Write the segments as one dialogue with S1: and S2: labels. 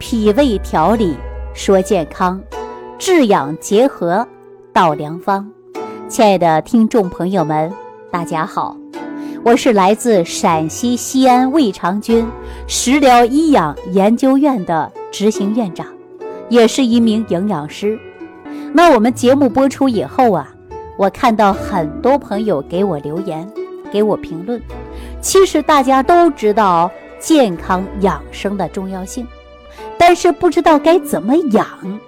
S1: 脾胃调理说健康，治养结合道良方。亲爱的听众朋友们，大家好，我是来自陕西西安胃肠君食疗医养研究院的执行院长，也是一名营养师。那我们节目播出以后啊，我看到很多朋友给我留言，给我评论。其实大家都知道健康养生的重要性，但是不知道该怎么养啊。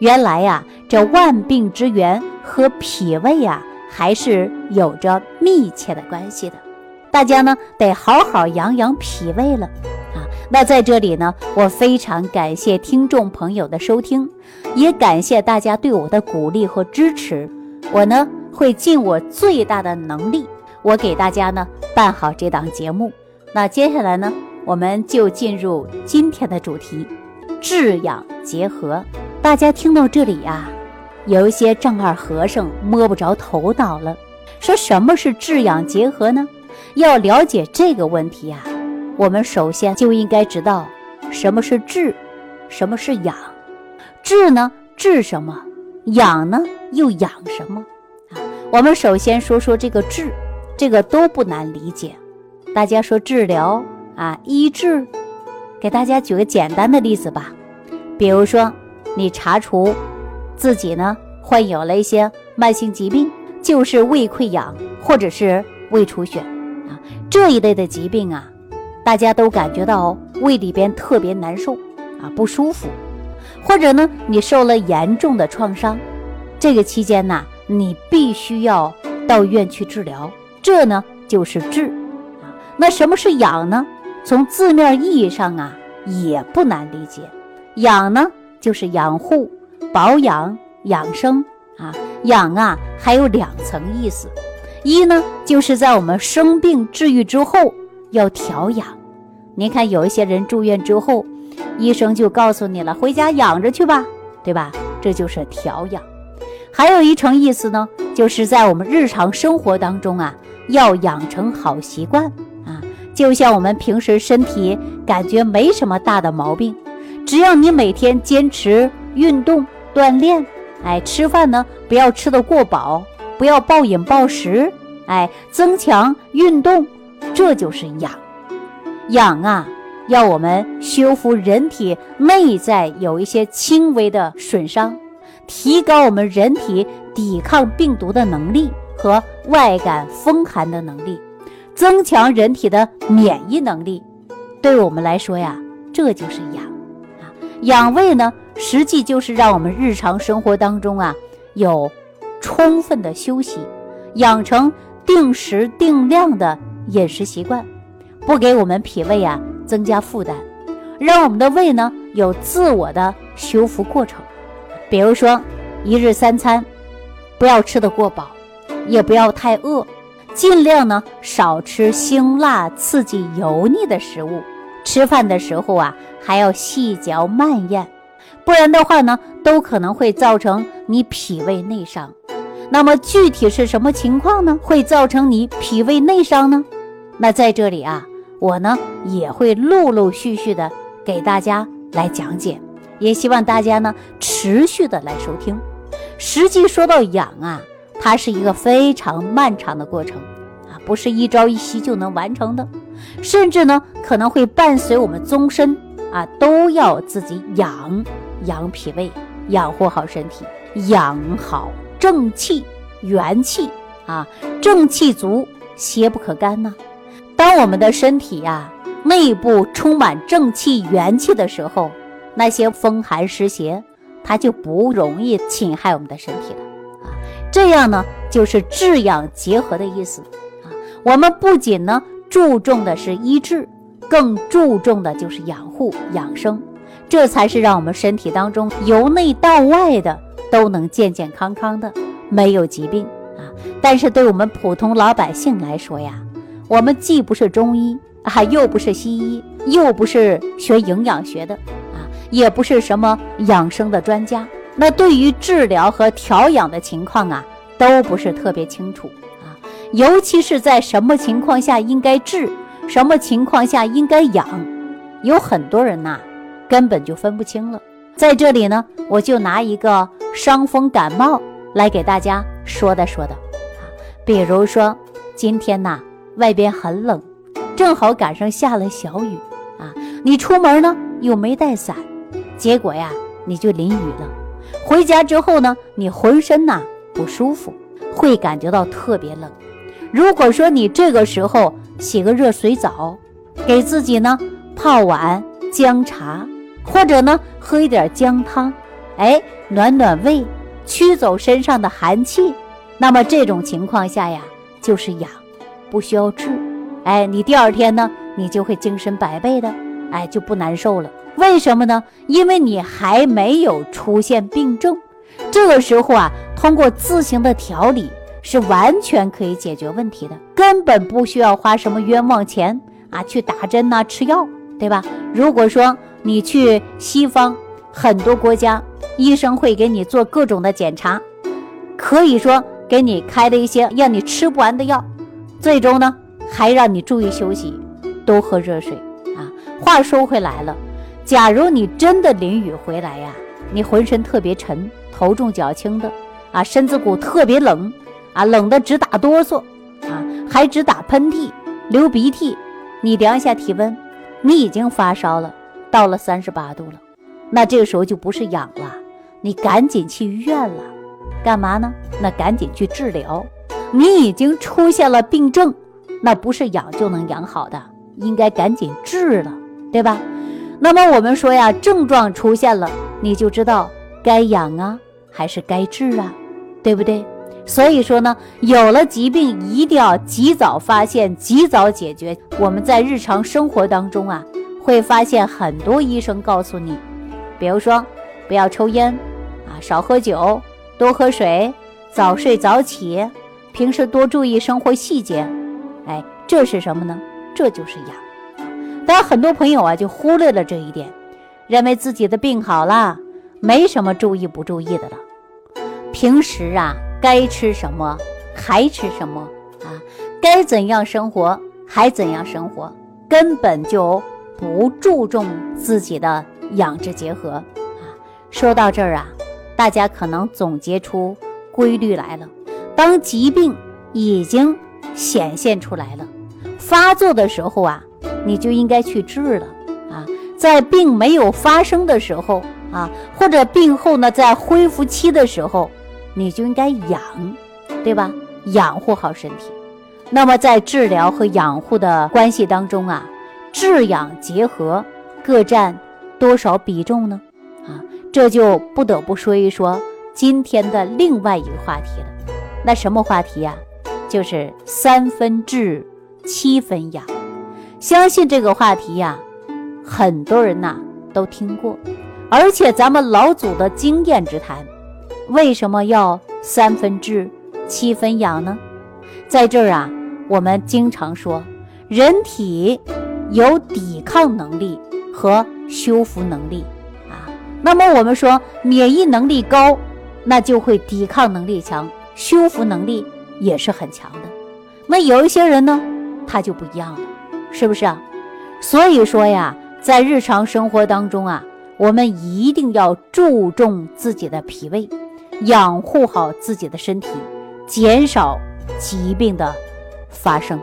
S1: 原来呀，这万病之源。和脾胃啊，还是有着密切的关系的。大家呢得好好养养脾胃了啊。那在这里呢，我非常感谢听众朋友的收听，也感谢大家对我的鼓励和支持。我呢会尽我最大的能力，我给大家呢办好这档节目。那接下来呢，我们就进入今天的主题：治养结合。大家听到这里呀。有一些丈二和尚摸不着头脑了，说什么是治养结合呢？要了解这个问题呀，我们首先就应该知道什么是治，什么是养。治呢，治什么？养呢，又养什么？啊，我们首先说说这个治，这个都不难理解。大家说治疗啊，医治，给大家举个简单的例子吧，比如说你查出。自己呢患有了一些慢性疾病，就是胃溃疡或者是胃出血啊这一类的疾病啊，大家都感觉到胃里边特别难受啊不舒服，或者呢你受了严重的创伤，这个期间呢你必须要到医院去治疗，这呢就是治啊。那什么是养呢？从字面意义上啊也不难理解，养呢就是养护。保养养生啊，养啊还有两层意思，一呢就是在我们生病治愈之后要调养。您看有一些人住院之后，医生就告诉你了，回家养着去吧，对吧？这就是调养。还有一层意思呢，就是在我们日常生活当中啊，要养成好习惯。就像我们平时身体感觉没什么大的毛病，只要你每天坚持运动。锻炼，哎，吃饭呢不要吃得过饱，不要暴饮暴食，哎，增强运动，这就是养。养啊，要我们修复人体内在有一些轻微的损伤，提高我们人体抵抗病毒的能力和外感风寒的能力，增强人体的免疫能力。对我们来说呀，这就是养啊。养胃呢？实际就是让我们日常生活当中啊有充分的休息，养成定时定量的饮食习惯，不给我们脾胃啊增加负担，让我们的胃呢有自我的修复过程。比如说一日三餐不要吃得过饱，也不要太饿，尽量呢少吃辛辣刺激油腻的食物，吃饭的时候啊还要细嚼慢咽。不然的话呢，都可能会造成你脾胃内伤。那么具体是什么情况呢？会造成你脾胃内伤呢？那在这里啊，我呢也会陆陆续续的给大家来讲解，也希望大家呢持续的来收听。实际说到养啊，它是一个非常漫长的过程啊，不是一朝一夕就能完成的，甚至呢可能会伴随我们终身啊，都要自己养。养脾胃，养护好身体，养好正气、元气啊，正气足，邪不可干呢。当我们的身体呀内部充满正气、元气的时候，那些风寒湿邪，它就不容易侵害我们的身体了。这样呢，就是治养结合的意思啊。我们不仅呢注重的是医治，更注重的就是养护养生。这才是让我们身体当中由内到外的都能健健康康的，没有疾病啊。但是对我们普通老百姓来说呀，我们既不是中医啊，又不是西医，又不是学营养学的啊，也不是什么养生的专家，那对于治疗和调养的情况啊，都不是特别清楚啊。尤其是在什么情况下应该治，什么情况下应该养，有很多人呐。根本就分不清了。在这里呢，我就拿一个伤风感冒来给大家说的说的啊，比如说今天呐，外边很冷，正好赶上下了小雨啊，你出门呢又没带伞，结果呀你就淋雨了。回家之后呢，你浑身呐不舒服，会感觉到特别冷。如果说你这个时候洗个热水澡，给自己呢泡碗姜茶。或者呢，喝一点姜汤，哎，暖暖胃，驱走身上的寒气。那么这种情况下呀，就是养，不需要治。哎，你第二天呢，你就会精神百倍的，哎，就不难受了。为什么呢？因为你还没有出现病症。这个时候啊，通过自行的调理是完全可以解决问题的，根本不需要花什么冤枉钱啊，去打针呐，吃药，对吧？如果说，你去西方很多国家，医生会给你做各种的检查，可以说给你开了一些让你吃不完的药，最终呢还让你注意休息，多喝热水啊。话说回来了，假如你真的淋雨回来呀，你浑身特别沉，头重脚轻的啊，身子骨特别冷啊，冷的直打哆嗦啊，还直打喷嚏、流鼻涕，你量一下体温，你已经发烧了。到了三十八度了，那这个时候就不是养了，你赶紧去医院了，干嘛呢？那赶紧去治疗。你已经出现了病症，那不是养就能养好的，应该赶紧治了，对吧？那么我们说呀，症状出现了，你就知道该养啊，还是该治啊，对不对？所以说呢，有了疾病一定要及早发现，及早解决。我们在日常生活当中啊。会发现很多医生告诉你，比如说不要抽烟啊，少喝酒，多喝水，早睡早起，平时多注意生活细节。哎，这是什么呢？这就是养。但很多朋友啊就忽略了这一点，认为自己的病好了，没什么注意不注意的了。平时啊该吃什么还吃什么啊，该怎样生活还怎样生活，根本就。不注重自己的养殖结合啊！说到这儿啊，大家可能总结出规律来了：当疾病已经显现出来了，发作的时候啊，你就应该去治了啊！在病没有发生的时候啊，或者病后呢，在恢复期的时候，你就应该养，对吧？养护好身体。那么在治疗和养护的关系当中啊。治养结合各占多少比重呢？啊，这就不得不说一说今天的另外一个话题了。那什么话题呀？就是三分治，七分养。相信这个话题呀，很多人呐都听过，而且咱们老祖的经验之谈。为什么要三分治，七分养呢？在这儿啊，我们经常说人体。有抵抗能力和修复能力啊，那么我们说免疫能力高，那就会抵抗能力强，修复能力也是很强的。那有一些人呢，他就不一样了，是不是啊？所以说呀，在日常生活当中啊，我们一定要注重自己的脾胃，养护好自己的身体，减少疾病的发生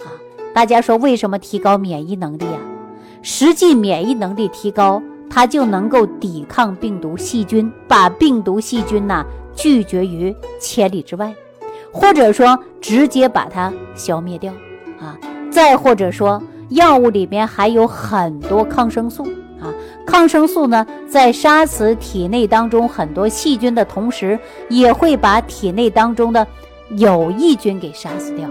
S1: 啊。大家说为什么提高免疫能力啊？实际免疫能力提高，它就能够抵抗病毒细菌，把病毒细菌呢拒绝于千里之外，或者说直接把它消灭掉啊。再或者说，药物里面还有很多抗生素啊，抗生素呢在杀死体内当中很多细菌的同时，也会把体内当中的有益菌给杀死掉。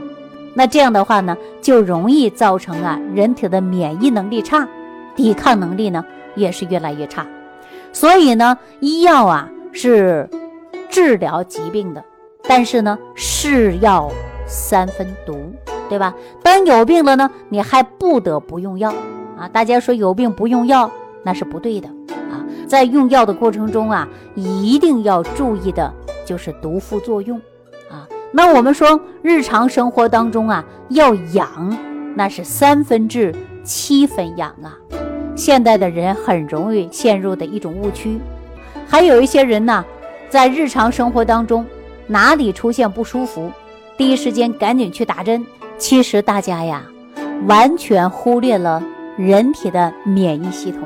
S1: 那这样的话呢，就容易造成啊人体的免疫能力差，抵抗能力呢也是越来越差。所以呢，医药啊是治疗疾病的，但是呢，是药三分毒，对吧？当有病了呢，你还不得不用药啊。大家说有病不用药，那是不对的啊。在用药的过程中啊，一定要注意的就是毒副作用啊。那我们说，日常生活当中啊，要养，那是三分治七分养啊。现代的人很容易陷入的一种误区。还有一些人呢，在日常生活当中哪里出现不舒服，第一时间赶紧去打针。其实大家呀，完全忽略了人体的免疫系统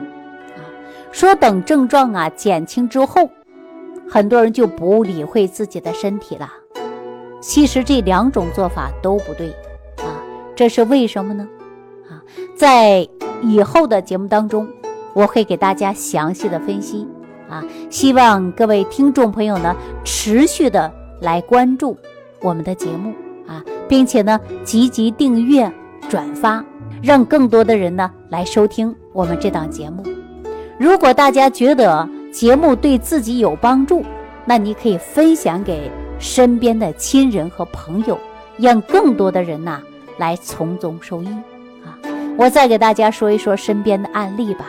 S1: 啊。说等症状啊减轻之后，很多人就不理会自己的身体了。其实这两种做法都不对啊，这是为什么呢？啊，在以后的节目当中，我会给大家详细的分析啊。希望各位听众朋友呢，持续的来关注我们的节目，并且呢，积极订阅、转发，让更多的人呢来收听我们这档节目。如果大家觉得节目对自己有帮助，那你可以分享给。身边的亲人和朋友，让更多的人呐来从中受益啊！我再给大家说一说身边的案例吧，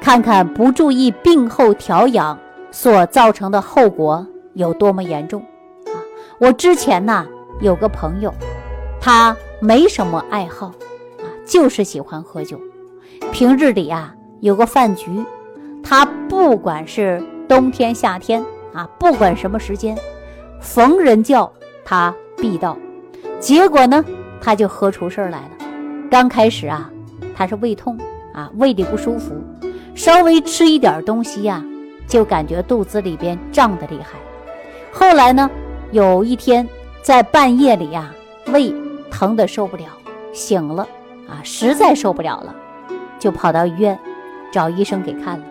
S1: 看看不注意病后调养所造成的后果有多么严重啊！我之前呢有个朋友，他没什么爱好啊，就是喜欢喝酒。平日里啊有个饭局，他不管是冬天夏天啊，不管什么时间。逢人叫他必到，结果呢，他就喝出事儿来了。刚开始啊，他是胃痛啊，胃里不舒服，稍微吃一点东西呀，就感觉肚子里边胀得厉害。后来呢，有一天在半夜里呀，胃疼得受不了，醒了啊，实在受不了了，就跑到医院找医生给看了。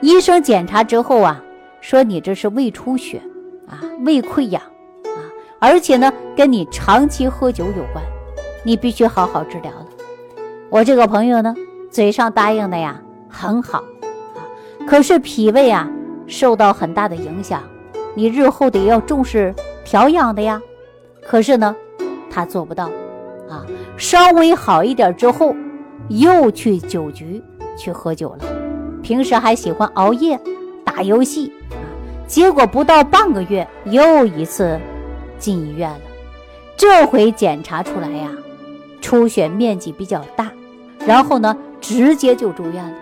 S1: 医生检查之后啊，说你这是胃出血。啊，胃溃疡啊，而且呢，跟你长期喝酒有关，你必须好好治疗了。我这个朋友呢，嘴上答应的呀很好啊，可是脾胃啊受到很大的影响，你日后得要重视调养的呀。可是呢，他做不到啊，稍微好一点之后，又去酒局去喝酒了，平时还喜欢熬夜打游戏。啊结果不到半个月，又一次进医院了。这回检查出来呀，出血面积比较大，然后呢，直接就住院了。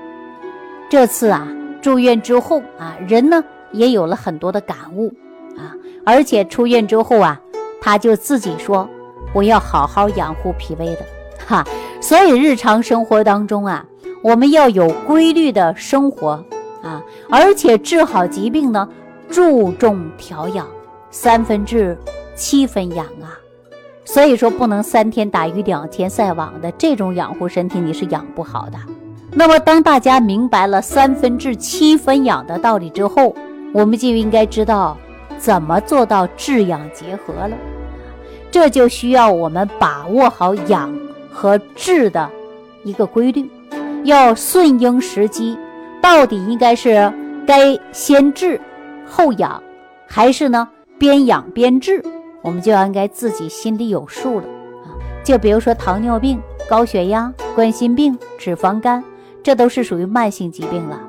S1: 这次啊，住院之后啊，人呢也有了很多的感悟啊，而且出院之后啊，他就自己说：“我要好好养护脾胃的。”哈，所以日常生活当中啊，我们要有规律的生活啊，而且治好疾病呢。注重调养，三分治，七分养啊，所以说不能三天打鱼两天晒网的这种养护身体你是养不好的。那么当大家明白了三分治七分养的道理之后，我们就应该知道怎么做到治养结合了。这就需要我们把握好养和治的一个规律，要顺应时机，到底应该是该先治。后养，还是呢边养边治，我们就应该自己心里有数了啊。就比如说糖尿病、高血压、冠心病、脂肪肝，这都是属于慢性疾病了。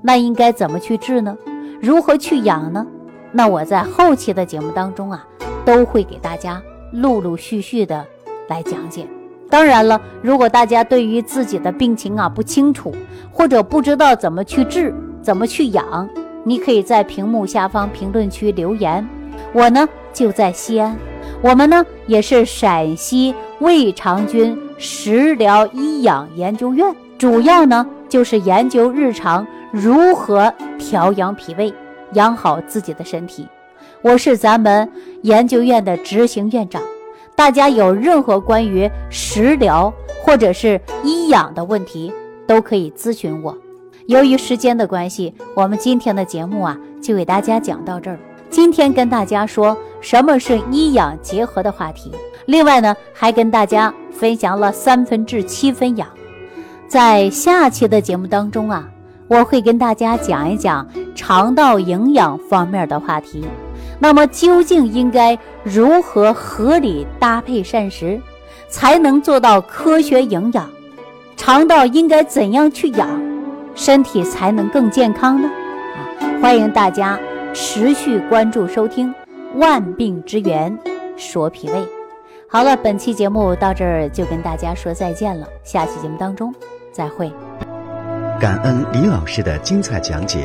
S1: 那应该怎么去治呢？如何去养呢？那我在后期的节目当中啊，都会给大家陆陆续续的来讲解。当然了，如果大家对于自己的病情啊不清楚，或者不知道怎么去治、怎么去养。你可以在屏幕下方评论区留言，我呢就在西安，我们呢也是陕西胃肠君食疗医养研究院，主要呢就是研究日常如何调养脾胃，养好自己的身体。我是咱们研究院的执行院长，大家有任何关于食疗或者是医养的问题，都可以咨询我。由于时间的关系，我们今天的节目啊，就给大家讲到这儿。今天跟大家说什么是医养结合的话题，另外呢，还跟大家分享了三分治七分养。在下期的节目当中啊，我会跟大家讲一讲肠道营养方面的话题。那么究竟应该如何合理搭配膳食，才能做到科学营养？肠道应该怎样去养？身体才能更健康呢，啊！欢迎大家持续关注收听《万病之源说脾胃》。好了，本期节目到这儿就跟大家说再见了，下期节目当中再会。
S2: 感恩李老师的精彩讲解。